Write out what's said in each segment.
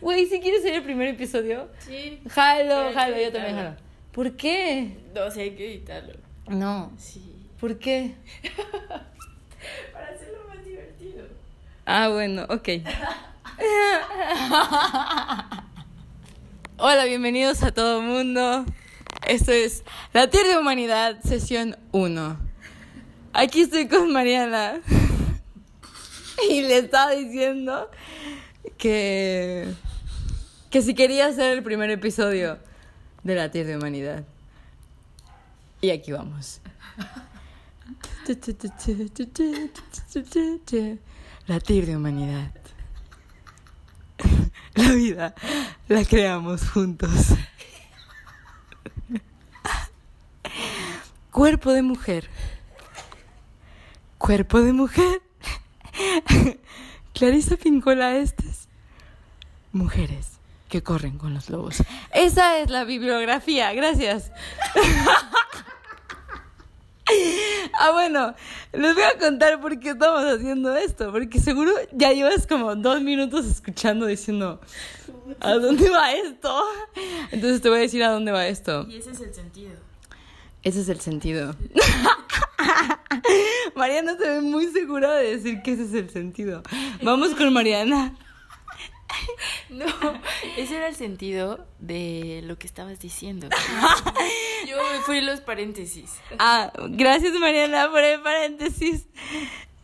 Güey, si quieres ser el primer episodio, Sí. jalo, jalo, yo también jalo. ¿Por qué? No, sí, hay que editarlo. No, Sí. ¿por qué? Para hacerlo más divertido. Ah, bueno, ok. Hola, bienvenidos a todo mundo. Esto es La Tierra de Humanidad, sesión 1. Aquí estoy con Mariana. Y le estaba diciendo que, que si quería hacer el primer episodio de La de Humanidad. Y aquí vamos. Latir de humanidad. La vida la creamos juntos. Cuerpo de mujer. Cuerpo de mujer. Clarisa Pincola Estes. Mujeres que corren con los lobos. Esa es la bibliografía, gracias. Ah, bueno, les voy a contar por qué estamos haciendo esto, porque seguro ya llevas como dos minutos escuchando diciendo, ¿a dónde va esto? Entonces te voy a decir a dónde va esto. Y ese es el sentido. Ese es el sentido. Mariana se ve muy segura de decir que ese es el sentido. Vamos con Mariana. No, ese era el sentido de lo que estabas diciendo. Yo me fui los paréntesis. Ah, gracias Mariana por el paréntesis.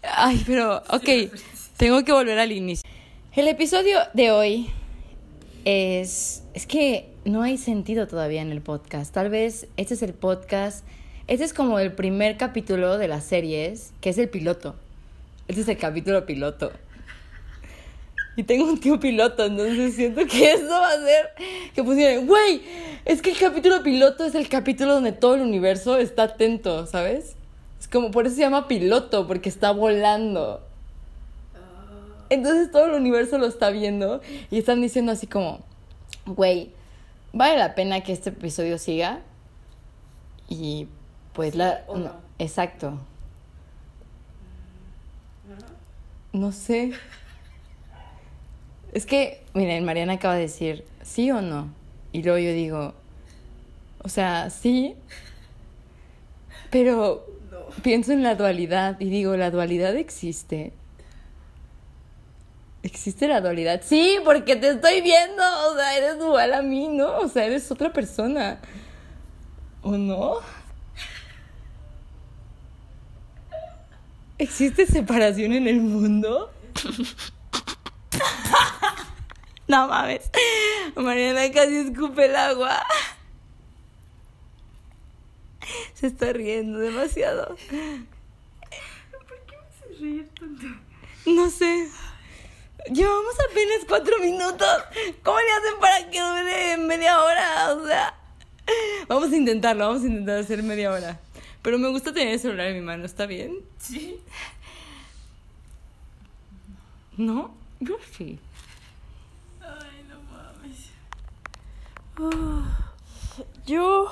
Ay, pero, ok, tengo que volver al inicio. El episodio de hoy es... Es que no hay sentido todavía en el podcast. Tal vez este es el podcast... Este es como el primer capítulo de las series, que es el piloto. Este es el capítulo piloto. Y tengo un tío piloto, entonces siento que eso va a ser que pusieran, güey, es que el capítulo piloto es el capítulo donde todo el universo está atento, ¿sabes? Es como, por eso se llama piloto, porque está volando. Entonces todo el universo lo está viendo y están diciendo así como, güey, vale la pena que este episodio siga. Y pues la... Exacto. No sé. Es que, miren, Mariana acaba de decir, ¿sí o no? Y luego yo digo, o sea, sí, pero pienso en la dualidad y digo, ¿la dualidad existe? ¿Existe la dualidad? Sí, porque te estoy viendo, o sea, eres dual a mí, ¿no? O sea, eres otra persona. ¿O no? ¿Existe separación en el mundo? No mames. Mariana casi escupe el agua. Se está riendo demasiado. ¿Por qué me haces reír tanto? No sé. Llevamos apenas cuatro minutos. ¿Cómo le hacen para que dure media hora? O sea, vamos a intentarlo. Vamos a intentar hacer media hora. Pero me gusta tener el celular en mi mano. ¿Está bien? Sí. ¿No? Yo sí. Ay, no mames. Ah, Yo.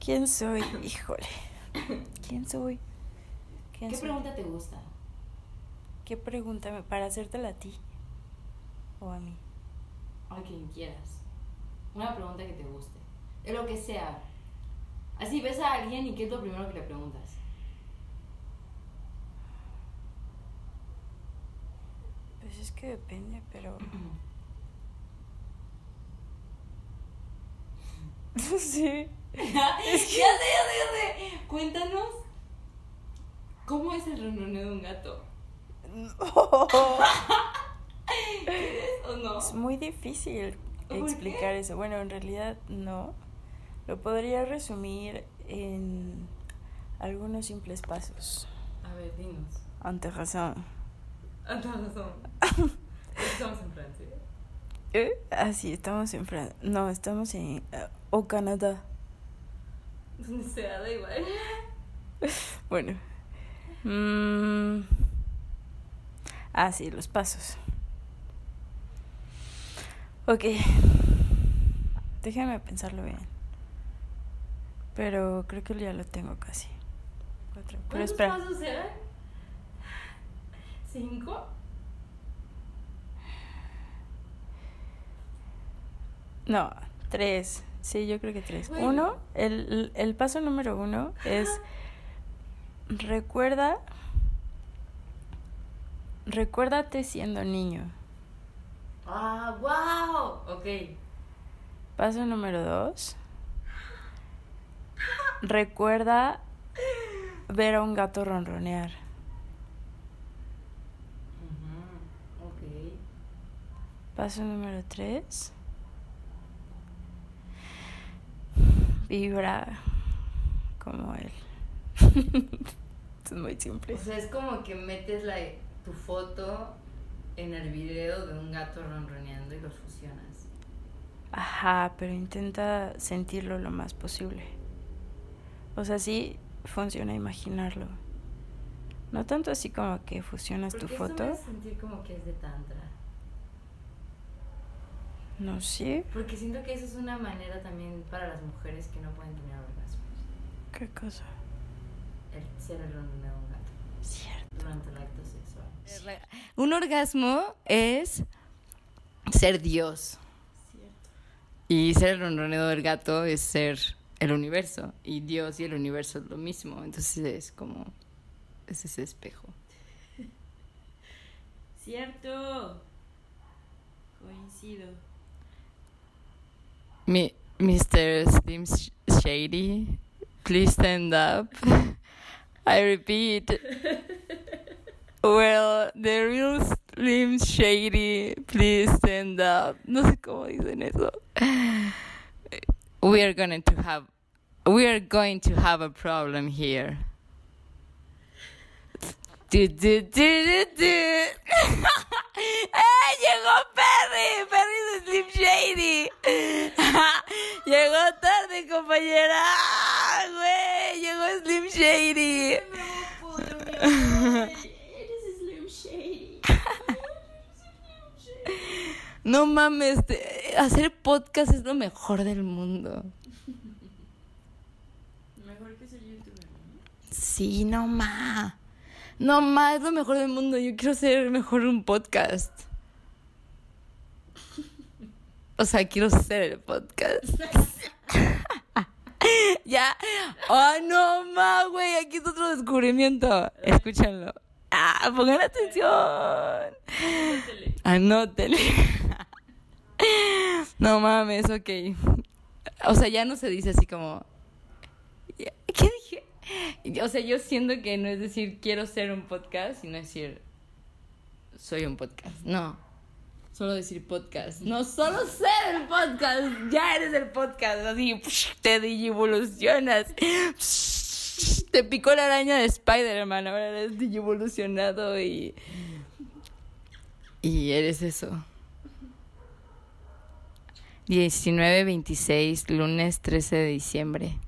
¿Quién soy? Híjole. ¿Quién soy? ¿Quién ¿Qué soy? pregunta te gusta? ¿Qué pregunta? ¿Para hacértela a ti? ¿O a mí? A quien quieras. Una pregunta que te guste. De lo que sea. Así ves a alguien y qué es lo primero que le preguntas. Pues es que depende, pero. sí. ya sé, ya sé, ya sé. Cuéntanos. ¿Cómo es el ronroneo de un gato? ¿Quieres o no? Es muy difícil ¿Por explicar qué? eso. Bueno, en realidad no. Lo podría resumir en algunos simples pasos. A ver, dinos. Ante razón. Ah, tienes razón. Estamos en Francia. ¿Eh? Ah, sí, estamos en Francia. No, estamos en. eh, o Canadá. Sea, da igual. Bueno. Mm. Ah, sí, los pasos. Ok. Déjame pensarlo bien. Pero creo que ya lo tengo casi. Cuatro. Pero ¿Cuántos espera. pasos eran? ¿Cinco? No, tres. Sí, yo creo que tres. Uno, el, el paso número uno es recuerda, recuérdate siendo niño. Ah, wow. Ok. Paso número dos, recuerda ver a un gato ronronear. Paso número tres. Vibra como él. es muy simple. O sea, es como que metes la, tu foto en el video de un gato ronroneando y los fusionas. Ajá, pero intenta sentirlo lo más posible. O sea, sí funciona imaginarlo. No tanto así como que fusionas tu me foto. hace sentir como que es de tantra. No sé. Porque siento que eso es una manera también para las mujeres que no pueden tener orgasmos. ¿Qué cosa? El ser el de un gato Cierto. durante el acto sexual. Un orgasmo es ser Dios. Y ser el ronroneo del gato es ser el universo. Y Dios y el universo es lo mismo. Entonces es como. Es ese espejo. Cierto. Coincido. Mi, Mr. Slim Shady, please stand up. I repeat. Well, the real Slim Shady, please stand up. No sé cómo dicen eso. We are going to have we are going to have a problem here. Du, du, du, du, du. mames, te- hacer podcast es lo mejor del mundo. Mejor que ser youtuber, ¿no? Sí, no ma. No ma, es lo mejor del mundo. Yo quiero ser mejor un podcast. O sea, quiero ser el podcast. ya. Oh, no ma, güey. Aquí es otro descubrimiento. Escúchanlo. Ah, pongan atención. Anótele. no mames, ok. O sea, ya no se dice así como. ¿Qué dije? O sea, yo siento que no es decir quiero ser un podcast, sino decir soy un podcast. No. Solo decir podcast. No, solo ser el podcast. Ya eres el podcast. Así te digivolucionas. Te picó la araña de Spider-Man. Ahora eres digivolucionado y. Y eres eso. 19-26, lunes 13 de diciembre.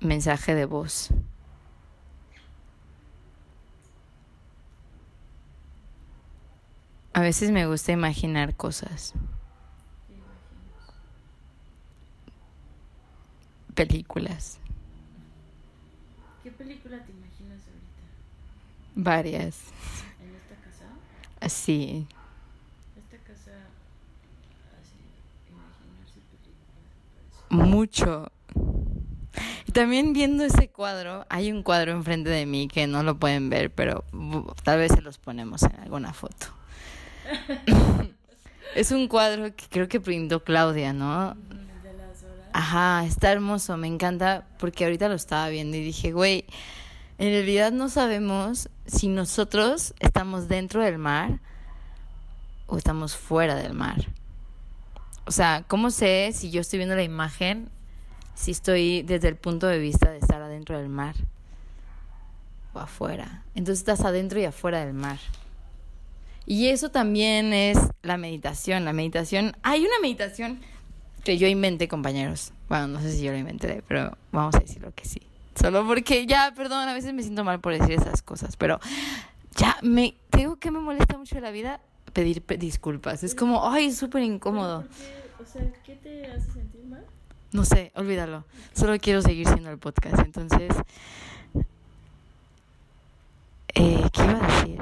Mensaje de voz. A veces me gusta imaginar cosas. Películas. ¿Qué película te imaginas ahorita? Varias. ¿En esta casa? Así. Esta casa así, imaginarse películas. Mucho. Y también viendo ese cuadro, hay un cuadro enfrente de mí que no lo pueden ver, pero tal vez se los ponemos en alguna foto. es un cuadro que creo que pintó Claudia, ¿no? Ajá, está hermoso, me encanta porque ahorita lo estaba viendo y dije, güey, en realidad no sabemos si nosotros estamos dentro del mar o estamos fuera del mar. O sea, ¿cómo sé si yo estoy viendo la imagen, si estoy desde el punto de vista de estar adentro del mar o afuera? Entonces estás adentro y afuera del mar. Y eso también es la meditación. La meditación, hay una meditación que yo inventé, compañeros. Bueno, no sé si yo lo inventé, pero vamos a decirlo que sí. Solo porque ya, perdón, a veces me siento mal por decir esas cosas, pero ya me digo que me molesta mucho la vida pedir pe- disculpas. Es como, ay, es súper incómodo. ¿qué te hace sentir mal? No sé, olvídalo. Solo quiero seguir siendo el podcast. Entonces, eh, ¿qué iba a decir?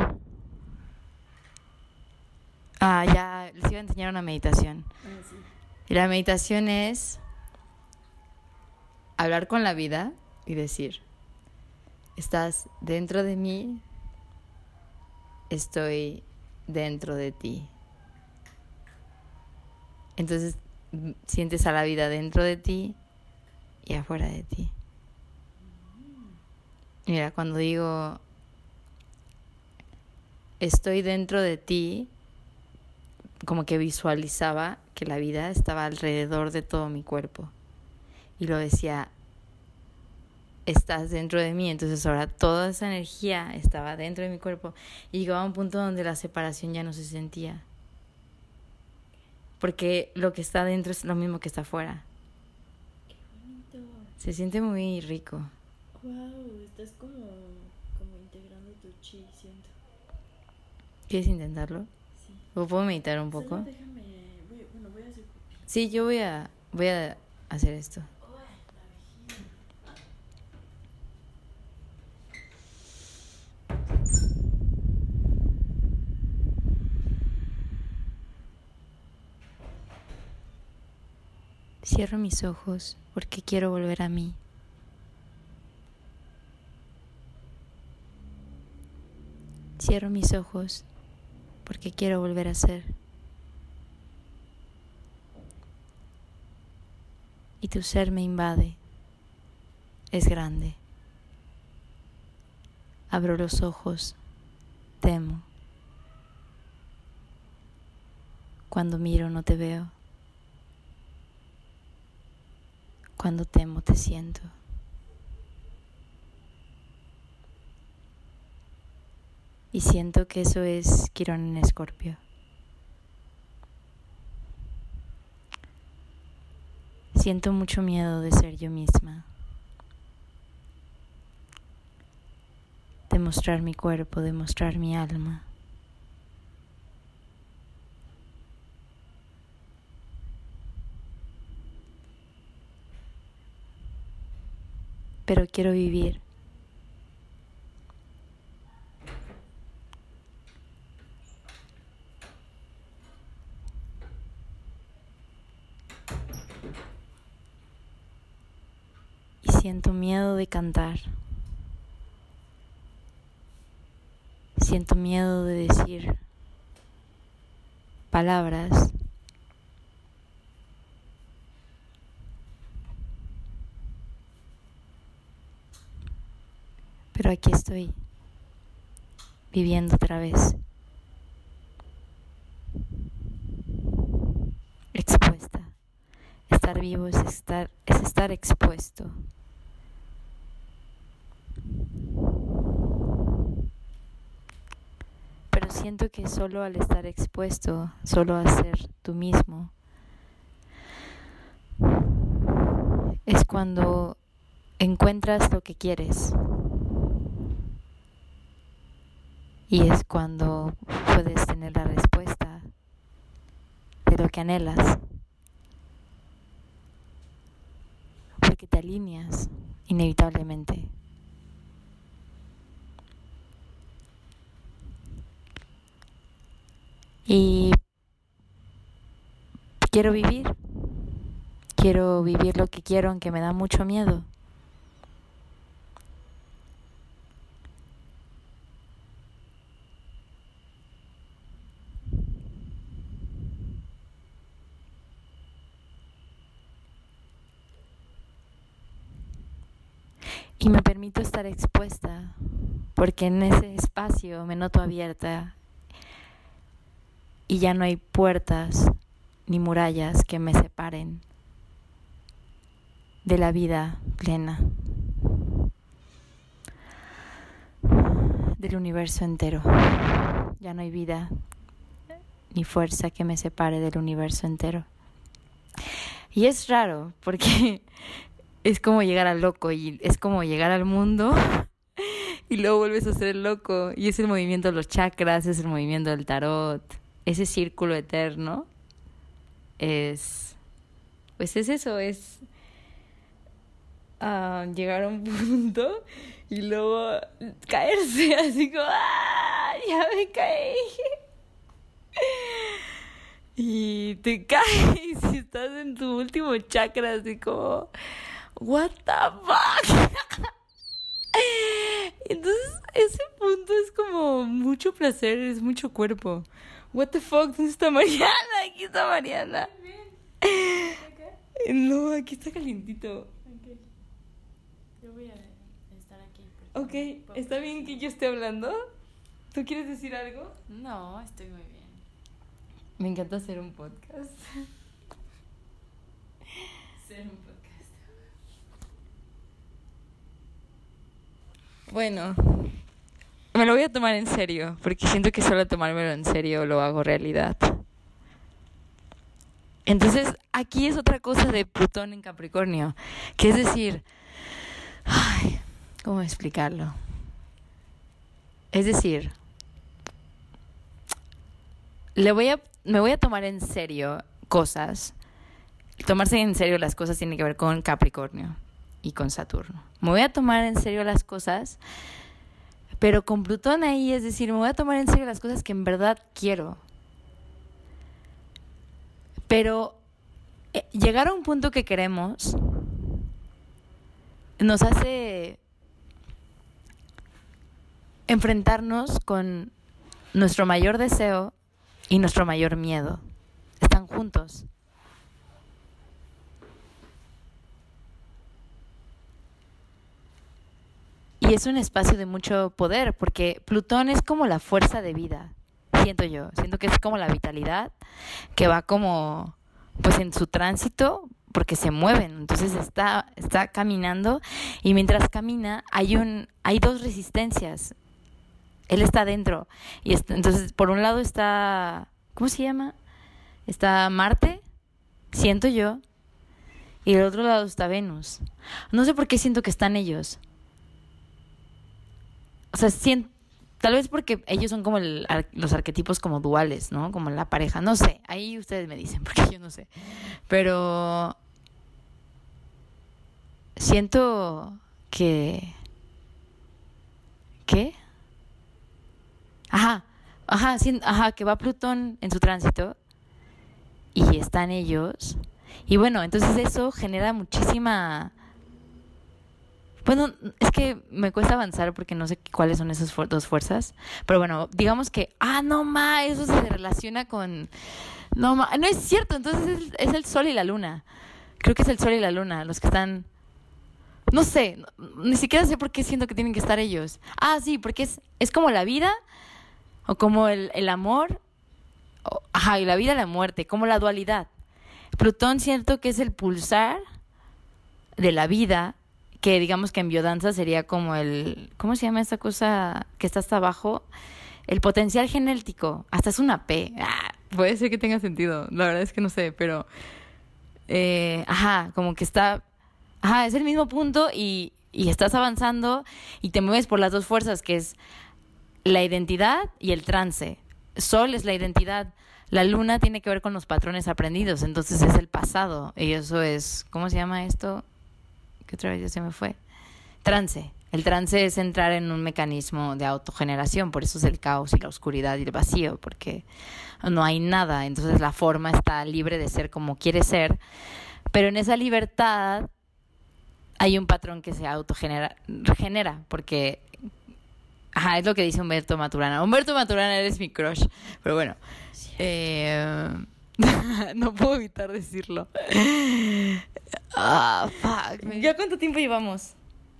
Ah, ya les iba a enseñar una meditación. Ah, Y la meditación es hablar con la vida y decir, estás dentro de mí, estoy dentro de ti. Entonces sientes a la vida dentro de ti y afuera de ti. Mira, cuando digo estoy dentro de ti, como que visualizaba que la vida estaba alrededor de todo mi cuerpo. Y lo decía, estás dentro de mí, entonces ahora toda esa energía estaba dentro de mi cuerpo. Y llegaba a un punto donde la separación ya no se sentía. Porque lo que está dentro es lo mismo que está afuera. Qué bonito. Se siente muy rico. Wow, estás como, como integrando tu chi, siento. ¿Quieres intentarlo? Sí. ¿O puedo meditar un Solo poco? déjame, voy- bueno, voy a hacer. Sí, yo voy a, voy a hacer esto. Cierro mis ojos porque quiero volver a mí. Cierro mis ojos porque quiero volver a ser. Y tu ser me invade. Es grande. Abro los ojos. Temo. Cuando miro no te veo. Cuando temo te siento. Y siento que eso es Quirón en Escorpio. Siento mucho miedo de ser yo misma. De mostrar mi cuerpo, de mostrar mi alma. Pero quiero vivir. Y siento miedo de cantar. Siento miedo de decir palabras. Pero aquí estoy, viviendo otra vez. Expuesta. Estar vivo es estar, es estar expuesto. Pero siento que solo al estar expuesto, solo a ser tú mismo, es cuando encuentras lo que quieres. Y es cuando puedes tener la respuesta de lo que anhelas. Porque te alineas inevitablemente. Y quiero vivir. Quiero vivir lo que quiero aunque me da mucho miedo. Y me permito estar expuesta porque en ese espacio me noto abierta y ya no hay puertas ni murallas que me separen de la vida plena, del universo entero. Ya no hay vida ni fuerza que me separe del universo entero. Y es raro porque es como llegar al loco y es como llegar al mundo y luego vuelves a ser el loco. Y es el movimiento de los chakras, es el movimiento del tarot, ese círculo eterno. Es. Pues es eso, es. ah, llegar a un punto y luego caerse así como. ¡Ah! Ya me caí. y te caes y estás en tu último chakra, así como, what the fuck. Entonces, ese punto es como mucho placer, es mucho cuerpo. What the fuck, ¿dónde está Mariana? Aquí está Mariana. No, aquí está calientito. Yo voy a estar aquí. Ok, ¿está bien que yo esté hablando? ¿Tú quieres decir algo? No, estoy muy bien. Me encanta hacer un podcast. Ser un podcast. Bueno, me lo voy a tomar en serio, porque siento que solo tomármelo en serio lo hago realidad. Entonces, aquí es otra cosa de Plutón en Capricornio, que es decir, ay, ¿cómo explicarlo? Es decir, le voy a, me voy a tomar en serio cosas. Tomarse en serio las cosas tiene que ver con Capricornio y con Saturno. Me voy a tomar en serio las cosas, pero con Plutón ahí, es decir, me voy a tomar en serio las cosas que en verdad quiero. Pero eh, llegar a un punto que queremos nos hace enfrentarnos con nuestro mayor deseo y nuestro mayor miedo. Están juntos. Y es un espacio de mucho poder, porque Plutón es como la fuerza de vida, siento yo. Siento que es como la vitalidad que va como, pues en su tránsito, porque se mueven. Entonces está, está caminando y mientras camina hay, un, hay dos resistencias. Él está dentro. Y entonces, por un lado está, ¿cómo se llama? Está Marte, siento yo. Y del otro lado está Venus. No sé por qué siento que están ellos o sea, tal vez porque ellos son como los arquetipos como duales, ¿no? Como la pareja, no sé, ahí ustedes me dicen, porque yo no sé. Pero siento que... ¿Qué? Ajá, ajá, ajá, que va Plutón en su tránsito y están ellos. Y bueno, entonces eso genera muchísima bueno, es que me cuesta avanzar porque no sé cuáles son esas dos fuerzas. Pero bueno, digamos que, ah, no ma, eso se relaciona con. No ma, no es cierto, entonces es, el sol y la luna. Creo que es el sol y la luna los que están. No sé, ni siquiera sé por qué siento que tienen que estar ellos. Ah, sí, porque es, es como la vida o como el, el amor. ajá, y la vida y la muerte, como la dualidad. Plutón siento que es el pulsar de la vida que digamos que en biodanza sería como el, ¿cómo se llama esa cosa que está hasta abajo? El potencial genético, hasta es una P. Ah, puede ser que tenga sentido, la verdad es que no sé, pero, eh, ajá, como que está, ajá, es el mismo punto y, y estás avanzando y te mueves por las dos fuerzas, que es la identidad y el trance. Sol es la identidad. La luna tiene que ver con los patrones aprendidos, entonces es el pasado. Y eso es, ¿cómo se llama esto? Otra vez ya se me fue. Trance. El trance es entrar en un mecanismo de autogeneración, por eso es el caos y la oscuridad y el vacío, porque no hay nada, entonces la forma está libre de ser como quiere ser, pero en esa libertad hay un patrón que se autogenera, regenera, porque ajá, es lo que dice Humberto Maturana. Humberto Maturana eres mi crush, pero bueno. Eh, no puedo evitar decirlo. Ah, fuck. ¿Ya cuánto tiempo llevamos?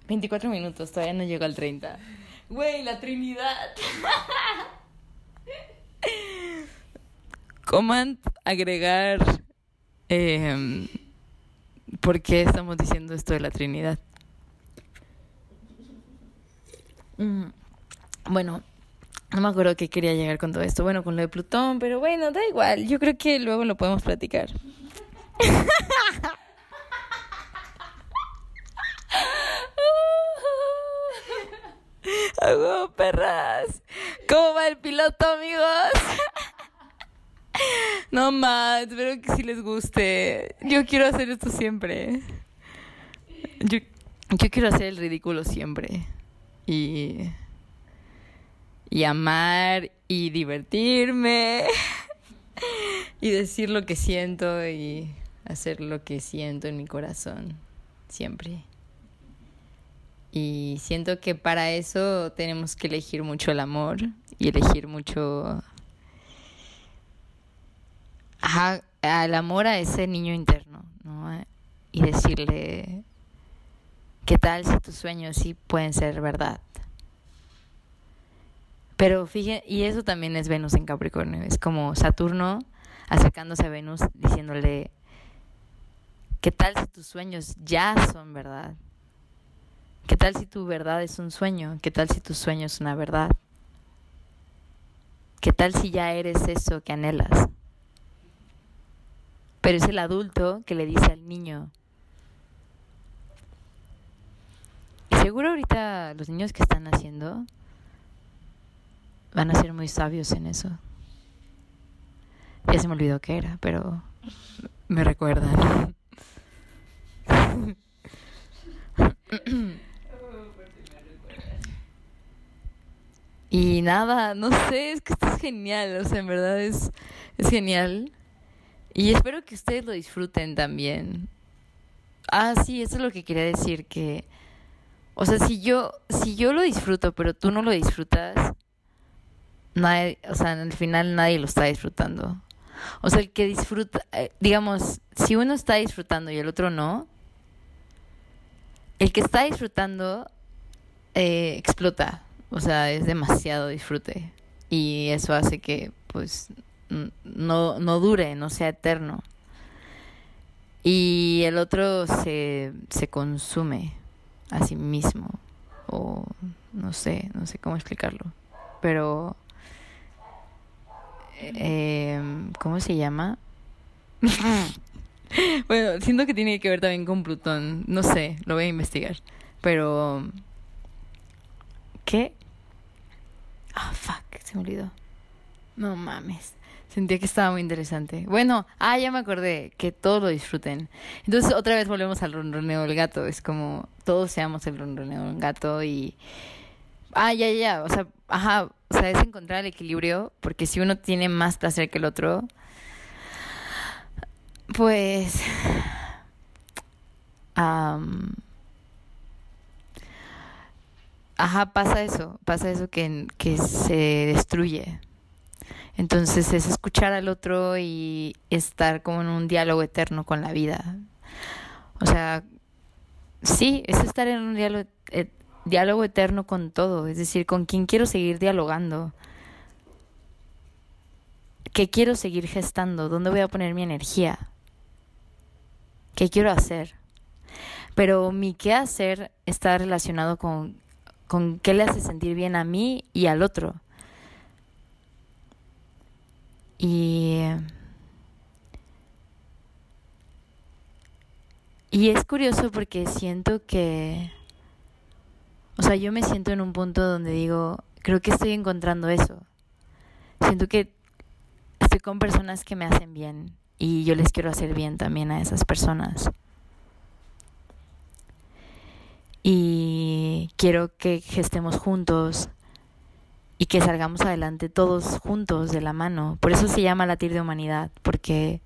24 minutos, todavía no llego al 30. Güey, la Trinidad. Command agregar. Eh, ¿Por qué estamos diciendo esto de la Trinidad? Mm, bueno, no me acuerdo qué quería llegar con todo esto. Bueno, con lo de Plutón, pero bueno, da igual. Yo creo que luego lo podemos platicar. ¡Hago perras! ¿Cómo va el piloto, amigos? no más, espero que sí les guste. Yo quiero hacer esto siempre. Yo quiero hacer el ridículo siempre. Y y amar y divertirme y decir lo que siento y hacer lo que siento en mi corazón, siempre. Y siento que para eso tenemos que elegir mucho el amor y elegir mucho al amor a ese niño interno, ¿no? Y decirle, ¿qué tal si tus sueños sí pueden ser verdad? Pero fíjense, y eso también es Venus en Capricornio, es como Saturno acercándose a Venus diciéndole, ¿qué tal si tus sueños ya son verdad? ¿Qué tal si tu verdad es un sueño? ¿Qué tal si tu sueño es una verdad? ¿Qué tal si ya eres eso que anhelas? Pero es el adulto que le dice al niño. Y seguro ahorita los niños que están haciendo van a ser muy sabios en eso. Ya se me olvidó qué era, pero me recuerdan. Y nada, no sé, es que esto es genial, o sea, en verdad es, es genial. Y espero que ustedes lo disfruten también. Ah, sí, eso es lo que quería decir, que, o sea, si yo, si yo lo disfruto, pero tú no lo disfrutas, nadie, o sea, al final nadie lo está disfrutando. O sea, el que disfruta, eh, digamos, si uno está disfrutando y el otro no, el que está disfrutando eh, explota. O sea, es demasiado disfrute. Y eso hace que, pues, no, no dure, no sea eterno. Y el otro se, se consume a sí mismo. O no sé, no sé cómo explicarlo. Pero, eh, ¿cómo se llama? bueno, siento que tiene que ver también con Plutón. No sé, lo voy a investigar. Pero, ¿qué? Ah, oh, fuck, se me olvidó. No mames. Sentía que estaba muy interesante. Bueno, ah, ya me acordé, que todos lo disfruten. Entonces otra vez volvemos al ronroneo del gato. Es como todos seamos el ronroneo del gato y... Ah, ya, ya, o sea, ajá, o sea, es encontrar el equilibrio, porque si uno tiene más placer que el otro, pues... ajá, pasa eso, pasa eso que, que se destruye. Entonces es escuchar al otro y estar como en un diálogo eterno con la vida. O sea, sí, es estar en un diálogo, diálogo eterno con todo, es decir, con quien quiero seguir dialogando. ¿Qué quiero seguir gestando? ¿Dónde voy a poner mi energía? ¿Qué quiero hacer? Pero mi qué hacer está relacionado con, con qué le hace sentir bien a mí y al otro. Y, y es curioso porque siento que, o sea, yo me siento en un punto donde digo, creo que estoy encontrando eso. Siento que estoy con personas que me hacen bien y yo les quiero hacer bien también a esas personas. Y quiero que estemos juntos, y que salgamos adelante todos juntos de la mano. Por eso se llama latir de humanidad, porque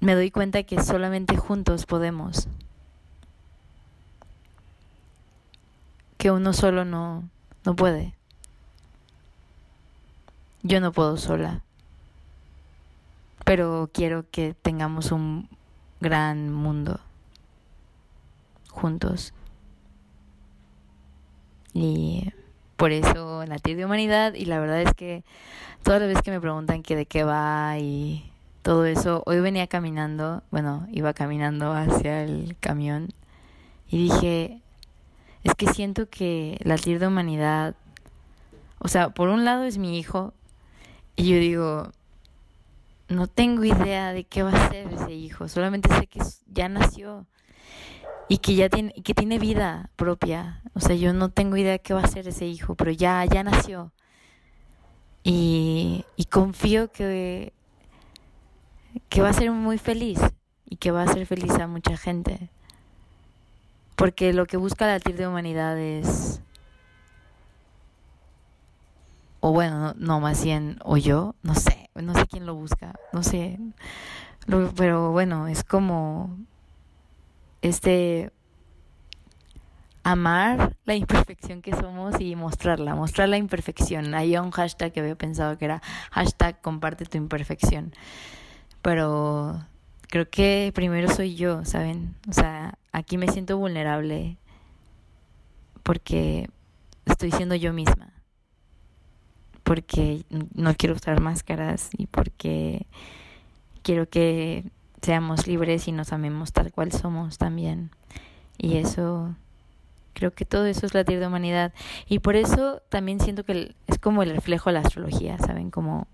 me doy cuenta que solamente juntos podemos. Que uno solo no, no puede. Yo no puedo sola. Pero quiero que tengamos un gran mundo juntos. Y por eso latir de humanidad y la verdad es que todas las veces que me preguntan que de qué va y todo eso, hoy venía caminando, bueno, iba caminando hacia el camión y dije, es que siento que latir de humanidad, o sea, por un lado es mi hijo y yo digo, no tengo idea de qué va a ser ese hijo, solamente sé que ya nació y que ya tiene, que tiene vida propia. O sea, yo no tengo idea de qué va a ser ese hijo, pero ya, ya nació. Y, y confío que, que va a ser muy feliz y que va a ser feliz a mucha gente. Porque lo que busca la TIR de humanidad es o bueno, no, más bien, o yo, no sé, no sé quién lo busca, no sé, pero bueno, es como este amar la imperfección que somos y mostrarla, mostrar la imperfección. Hay un hashtag que había pensado que era hashtag comparte tu imperfección. Pero creo que primero soy yo, ¿saben? O sea, aquí me siento vulnerable porque estoy siendo yo misma. Porque no quiero usar máscaras y porque quiero que seamos libres y nos amemos tal cual somos también. Y eso Creo que todo eso es latir de humanidad. Y por eso también siento que es como el reflejo de la astrología, ¿saben? Como...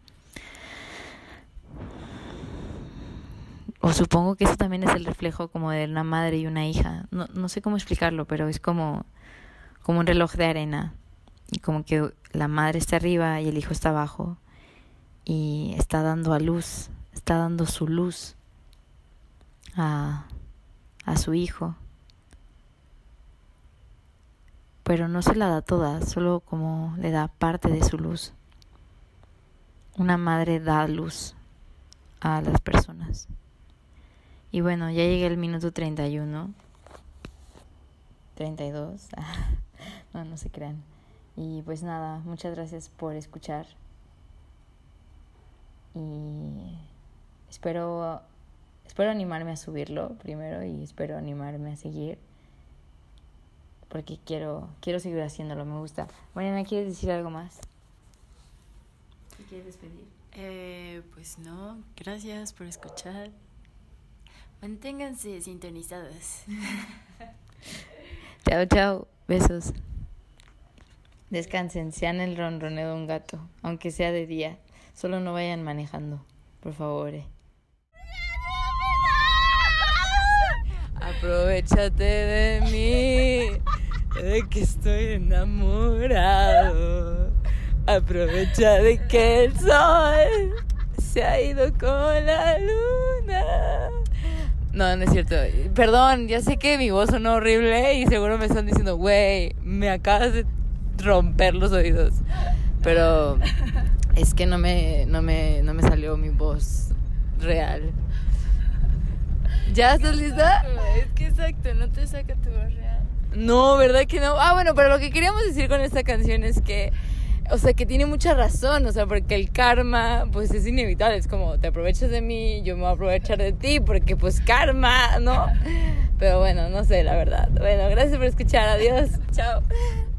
O supongo que eso también es el reflejo como de una madre y una hija. No, no sé cómo explicarlo, pero es como, como un reloj de arena. Y como que la madre está arriba y el hijo está abajo. Y está dando a luz, está dando su luz a, a su hijo pero no se la da toda, solo como le da parte de su luz. Una madre da luz a las personas. Y bueno, ya llegué al minuto 31. 32. no, no se crean. Y pues nada, muchas gracias por escuchar. Y espero espero animarme a subirlo primero y espero animarme a seguir porque quiero, quiero seguir haciéndolo, me gusta. Mariana, ¿quieres decir algo más? ¿Te quieres despedir? Eh, pues no, gracias por escuchar. Manténganse sintonizadas. chao, chao, besos. Descansen, sean el ronroneo de un gato, aunque sea de día. Solo no vayan manejando, por favor. Eh. Aprovechate de mí de que estoy enamorado. Aprovecha de que el sol se ha ido con la luna. No, no es cierto. Perdón, ya sé que mi voz sonó horrible y seguro me están diciendo, güey, me acabas de romper los oídos. Pero es que no me, no me, no me salió mi voz real. ¿Ya estás lista? Es que exacto, no te saca tu voz real. No, ¿verdad que no? Ah, bueno, pero lo que queríamos decir con esta canción es que, o sea, que tiene mucha razón, o sea, porque el karma, pues es inevitable, es como, te aprovechas de mí, yo me voy a aprovechar de ti, porque pues karma, ¿no? Pero bueno, no sé, la verdad. Bueno, gracias por escuchar, adiós, chao.